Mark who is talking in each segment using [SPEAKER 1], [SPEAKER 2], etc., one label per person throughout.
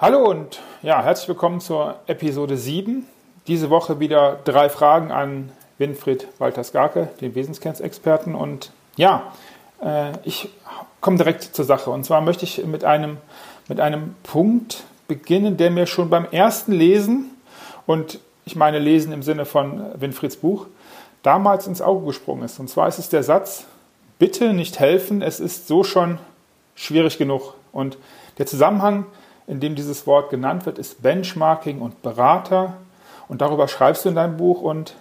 [SPEAKER 1] Hallo und ja, herzlich willkommen zur Episode 7. Diese Woche wieder drei Fragen an Winfried Walter-Skarke, den Wesenskernsexperten. Und ja, äh, ich komme direkt zur Sache. Und zwar möchte ich mit einem, mit einem Punkt beginnen, der mir schon beim ersten Lesen, und ich meine Lesen im Sinne von Winfrieds Buch, damals ins Auge gesprungen ist. Und zwar ist es der Satz, bitte nicht helfen, es ist so schon schwierig genug. Und der Zusammenhang in dem dieses Wort genannt wird, ist Benchmarking und Berater. Und darüber schreibst du in deinem Buch. Und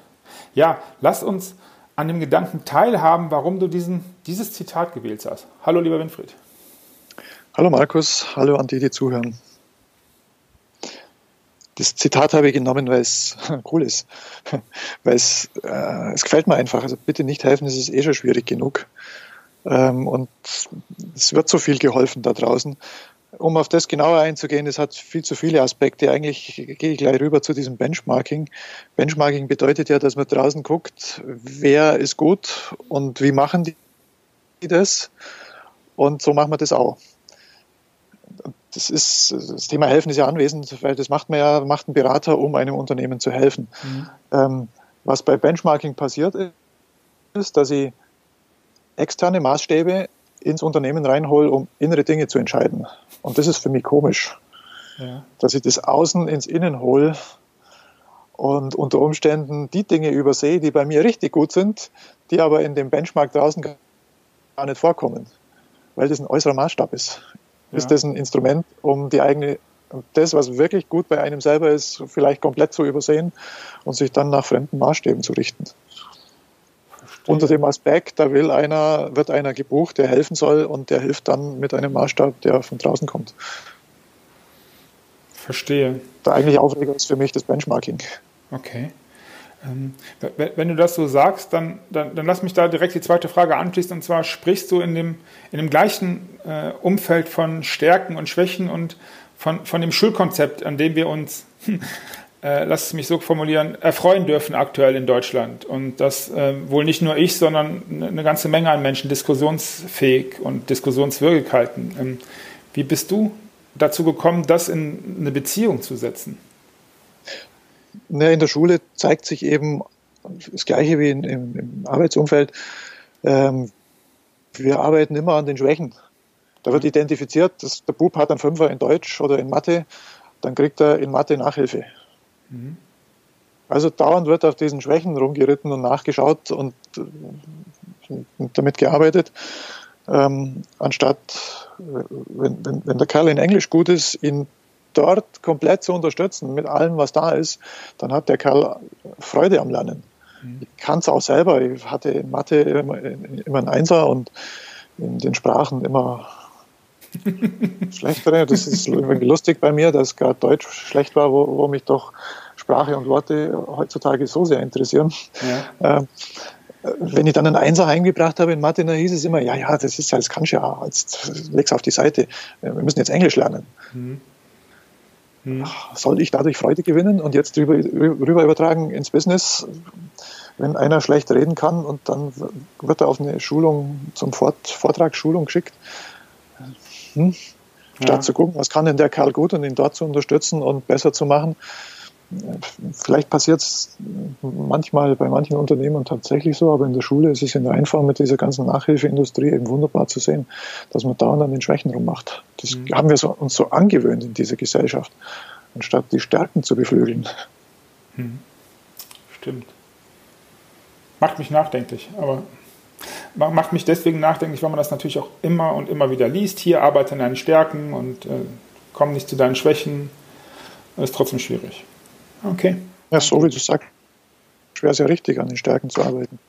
[SPEAKER 1] ja, lass uns an dem Gedanken teilhaben, warum du diesen, dieses Zitat gewählt hast. Hallo, lieber Winfried.
[SPEAKER 2] Hallo, Markus. Hallo an die, die zuhören. Das Zitat habe ich genommen, weil es cool ist. weil es, äh, es gefällt mir einfach. Also bitte nicht helfen, es ist eh schon schwierig genug. Ähm, und es wird so viel geholfen da draußen um auf das genauer einzugehen, es hat viel zu viele Aspekte. Eigentlich gehe ich gleich rüber zu diesem Benchmarking. Benchmarking bedeutet ja, dass man draußen guckt, wer ist gut und wie machen die das. Und so machen wir das auch. Das ist, das Thema Helfen ist ja anwesend, weil das macht man ja, macht ein Berater, um einem Unternehmen zu helfen. Mhm. Ähm, was bei Benchmarking passiert ist, dass ich externe Maßstäbe ins Unternehmen reinhole, um innere Dinge zu entscheiden. Und das ist für mich komisch, ja. dass ich das Außen ins Innen hole und unter Umständen die Dinge übersehe, die bei mir richtig gut sind, die aber in dem Benchmark draußen gar nicht vorkommen, weil das ein äußerer Maßstab ist. Ja. Ist das ein Instrument, um die eigene, das, was wirklich gut bei einem selber ist, vielleicht komplett zu übersehen und sich dann nach fremden Maßstäben zu richten? Unter dem Aspekt, da will einer, wird einer gebucht, der helfen soll und der hilft dann mit einem Maßstab, der von draußen kommt.
[SPEAKER 1] Verstehe.
[SPEAKER 2] Der eigentliche Aufreger ist für mich das Benchmarking.
[SPEAKER 1] Okay. Ähm, wenn du das so sagst, dann, dann, dann, lass mich da direkt die zweite Frage anschließen. Und zwar sprichst du in dem, in dem gleichen äh, Umfeld von Stärken und Schwächen und von, von dem Schulkonzept, an dem wir uns äh, lass es mich so formulieren, erfreuen dürfen aktuell in Deutschland. Und dass äh, wohl nicht nur ich, sondern eine ganze Menge an Menschen diskussionsfähig und diskussionswürdig halten. Ähm, wie bist du dazu gekommen, das in eine Beziehung zu setzen?
[SPEAKER 2] Ja, in der Schule zeigt sich eben das Gleiche wie in, im, im, Arbeitsumfeld. Ähm, wir arbeiten immer an den Schwächen. Da wird identifiziert, dass der Bub hat einen Fünfer in Deutsch oder in Mathe, dann kriegt er in Mathe Nachhilfe. Mhm. Also dauernd wird auf diesen Schwächen rumgeritten und nachgeschaut und, und damit gearbeitet, ähm, anstatt, wenn, wenn, wenn der Kerl in Englisch gut ist, ihn dort komplett zu unterstützen mit allem, was da ist, dann hat der Kerl Freude am Lernen. Mhm. Ich kann es auch selber. Ich hatte in Mathe immer, immer einen Einser und in den Sprachen immer schlechtere. Das ist lustig bei mir, dass gerade Deutsch schlecht war, wo, wo mich doch Sprache und Worte heutzutage so sehr interessieren. Ja. Ähm, wenn ich dann einen Einser eingebracht habe in Mathe, dann hieß es immer, ja, ja, das ist ja, das kannst du ja, jetzt leg's auf die Seite. Wir müssen jetzt Englisch lernen. Mhm. Mhm. Soll ich dadurch Freude gewinnen und jetzt rüber, rüber übertragen ins Business? Wenn einer schlecht reden kann und dann wird er auf eine Schulung zum Vortrag Schulung geschickt, hm? statt ja. zu gucken, was kann denn der Kerl gut und ihn dort zu unterstützen und besser zu machen. Vielleicht passiert es manchmal bei manchen Unternehmen tatsächlich so, aber in der Schule ist es in der Einfang mit dieser ganzen Nachhilfeindustrie eben wunderbar zu sehen, dass man da und an den Schwächen rummacht. Das mhm. haben wir so, uns so angewöhnt in dieser Gesellschaft, anstatt die Stärken zu beflügeln.
[SPEAKER 1] Mhm. Stimmt. Macht mich nachdenklich, aber macht mich deswegen nachdenklich, weil man das natürlich auch immer und immer wieder liest. Hier arbeite an deinen Stärken und äh, komm nicht zu deinen Schwächen. Das ist trotzdem schwierig. Okay.
[SPEAKER 2] Ja, so wie du sagst, wäre es ja richtig, an den Stärken zu arbeiten.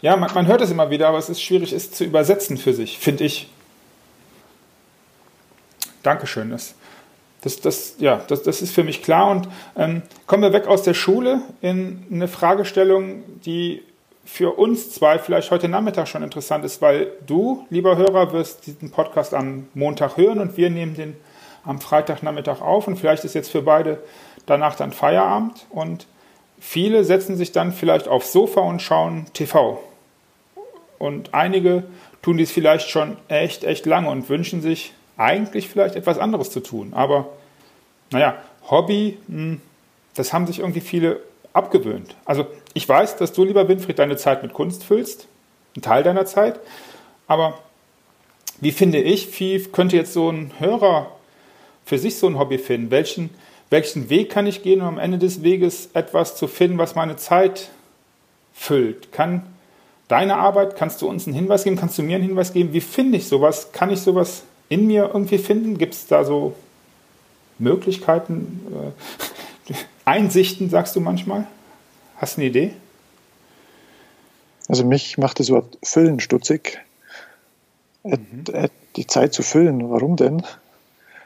[SPEAKER 1] Ja, man, man hört es immer wieder, aber es ist schwierig, es zu übersetzen für sich, finde ich. Dankeschön. Das, das, das, ja, das, das ist für mich klar. Und ähm, kommen wir weg aus der Schule in eine Fragestellung, die für uns zwei vielleicht heute Nachmittag schon interessant ist, weil du, lieber Hörer, wirst diesen Podcast am Montag hören und wir nehmen den am Freitagnachmittag auf und vielleicht ist jetzt für beide danach dann Feierabend und viele setzen sich dann vielleicht aufs Sofa und schauen TV. Und einige tun dies vielleicht schon echt, echt lange und wünschen sich eigentlich vielleicht etwas anderes zu tun. Aber naja, Hobby, hm, das haben sich irgendwie viele abgewöhnt. Also ich weiß, dass du, lieber Winfried, deine Zeit mit Kunst füllst, ein Teil deiner Zeit, aber wie finde ich, wie könnte jetzt so ein Hörer für sich so ein Hobby finden? Welchen, welchen Weg kann ich gehen, um am Ende des Weges etwas zu finden, was meine Zeit füllt? Kann deine Arbeit, kannst du uns einen Hinweis geben? Kannst du mir einen Hinweis geben? Wie finde ich sowas? Kann ich sowas in mir irgendwie finden? Gibt es da so Möglichkeiten, äh, Einsichten, sagst du manchmal? Hast du eine Idee?
[SPEAKER 2] Also mich macht das Wort Füllen stutzig. Mhm. Die Zeit zu füllen, warum denn?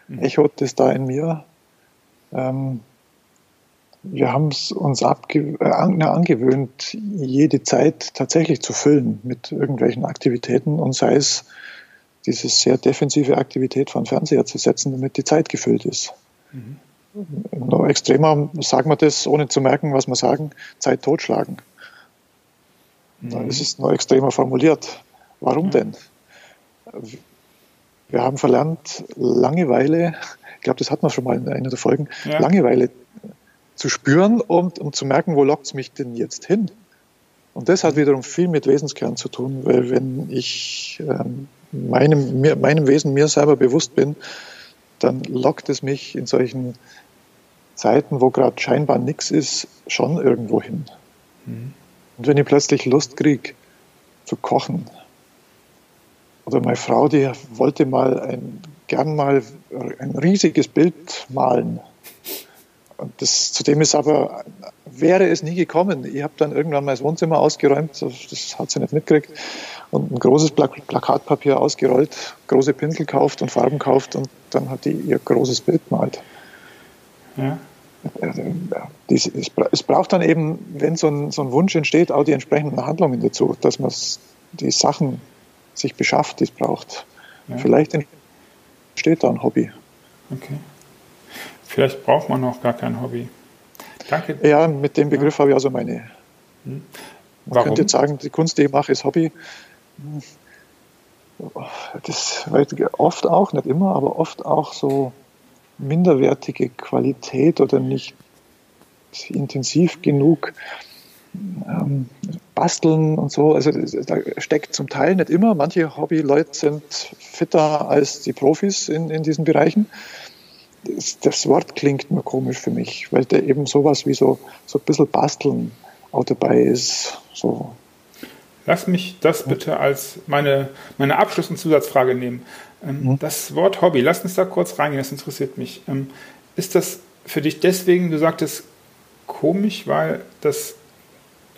[SPEAKER 2] Mhm. Echot ist da in mir. Ähm, wir haben es uns abge äh, angewöhnt, jede Zeit tatsächlich zu füllen mit irgendwelchen Aktivitäten und sei es diese sehr defensive Aktivität von Fernseher zu setzen, damit die Zeit gefüllt ist. Mhm. Noch extremer sagen wir das, ohne zu merken, was wir sagen, Zeit totschlagen. Mhm. Das ist noch extremer formuliert. Warum mhm. denn? Wir haben verlernt, Langeweile, ich glaube, das hatten wir schon mal in einer der Folgen, ja. Langeweile zu spüren und um zu merken, wo lockt es mich denn jetzt hin? Und das hat wiederum viel mit Wesenskern zu tun, weil wenn ich ähm, meinem, mir, meinem Wesen mir selber bewusst bin, dann lockt es mich in solchen Zeiten, wo gerade scheinbar nichts ist, schon irgendwo hin. Mhm. Und wenn ich plötzlich Lust kriege zu kochen, oder meine Frau, die wollte mal ein, gern mal ein riesiges Bild malen. Und das, zu dem ist aber, wäre es nie gekommen. Ich habe dann irgendwann mal das Wohnzimmer ausgeräumt, das hat sie nicht mitgekriegt, und ein großes Plakatpapier ausgerollt, große Pinsel kauft und Farben kauft und dann hat die ihr großes Bild gemalt. Ja. Es braucht dann eben, wenn so ein, so ein Wunsch entsteht, auch die entsprechenden Handlungen dazu, dass man die Sachen sich beschafft, die es braucht. Ja. Vielleicht entsteht da ein Hobby.
[SPEAKER 1] Okay. Vielleicht braucht man noch gar kein Hobby.
[SPEAKER 2] Danke. Ja, mit dem Begriff ja. habe ich also meine. Hm. Man Warum? könnte jetzt sagen, die Kunst, die ich mache, ist Hobby. Das oft auch, nicht immer, aber oft auch so minderwertige Qualität oder nicht intensiv genug ähm, Basteln und so. Also da steckt zum Teil nicht immer. Manche Hobbyleute sind fitter als die Profis in, in diesen Bereichen. Das, das, Wort klingt nur komisch für mich, weil da eben sowas wie so, so ein bisschen Basteln auch dabei ist. So.
[SPEAKER 1] Lass mich das bitte als meine, meine Abschluss- und Zusatzfrage nehmen. Ähm, mhm. Das Wort Hobby, lass uns da kurz reingehen, das interessiert mich. Ähm, ist das für dich deswegen, du sagtest, komisch, weil das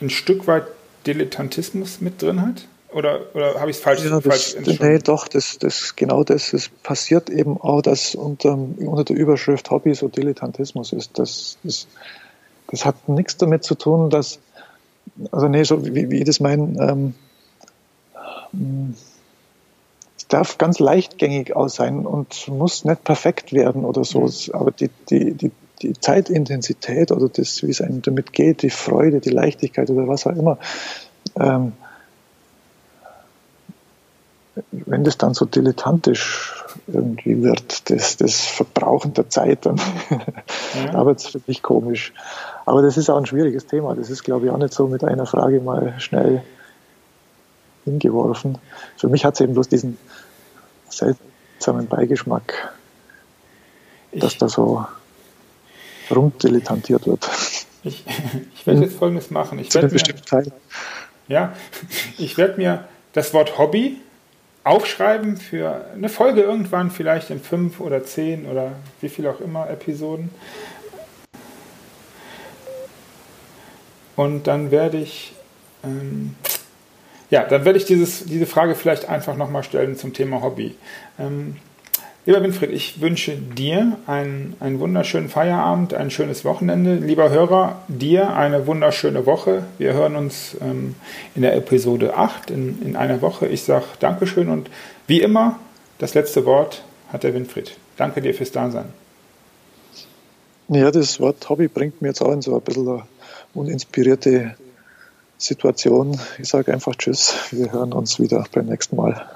[SPEAKER 1] ein Stück weit Dilettantismus mit drin hat? Oder, oder habe ich es falsch, ja,
[SPEAKER 2] falsch das, Nee, doch, das, das, genau das, das passiert eben auch, dass unter, unter der Überschrift Hobby so Dilettantismus ist. Das, das, das hat nichts damit zu tun, dass, also nee, so wie, wie ich das meine, ähm, es darf ganz leichtgängig aus sein und muss nicht perfekt werden oder so, mhm. aber die, die, die die Zeitintensität oder das, wie es einem damit geht, die Freude, die Leichtigkeit oder was auch immer, ähm, wenn das dann so dilettantisch irgendwie wird, das, das Verbrauchen der Zeit, dann ja. da wird es für mich komisch. Aber das ist auch ein schwieriges Thema. Das ist, glaube ich, auch nicht so mit einer Frage mal schnell hingeworfen. Für mich hat es eben bloß diesen seltsamen Beigeschmack, ich, dass da so rumdilettantiert wird.
[SPEAKER 1] Ich, ich werde jetzt Folgendes machen. Ich werde mir, ja, ich werde mir das Wort Hobby aufschreiben für eine Folge irgendwann, vielleicht in fünf oder zehn oder wie viel auch immer Episoden. Und dann werde ich, ähm, ja, dann werde ich dieses, diese Frage vielleicht einfach nochmal stellen zum Thema Hobby. Ähm, Lieber Winfried, ich wünsche dir einen, einen wunderschönen Feierabend, ein schönes Wochenende. Lieber Hörer, dir eine wunderschöne Woche. Wir hören uns ähm, in der Episode 8 in, in einer Woche. Ich sage Dankeschön und wie immer, das letzte Wort hat der Winfried. Danke dir fürs Dasein.
[SPEAKER 2] Ja, das Wort Hobby bringt mir jetzt auch in so ein bisschen eine uninspirierte Situation. Ich sage einfach Tschüss. Wir hören uns wieder beim nächsten Mal.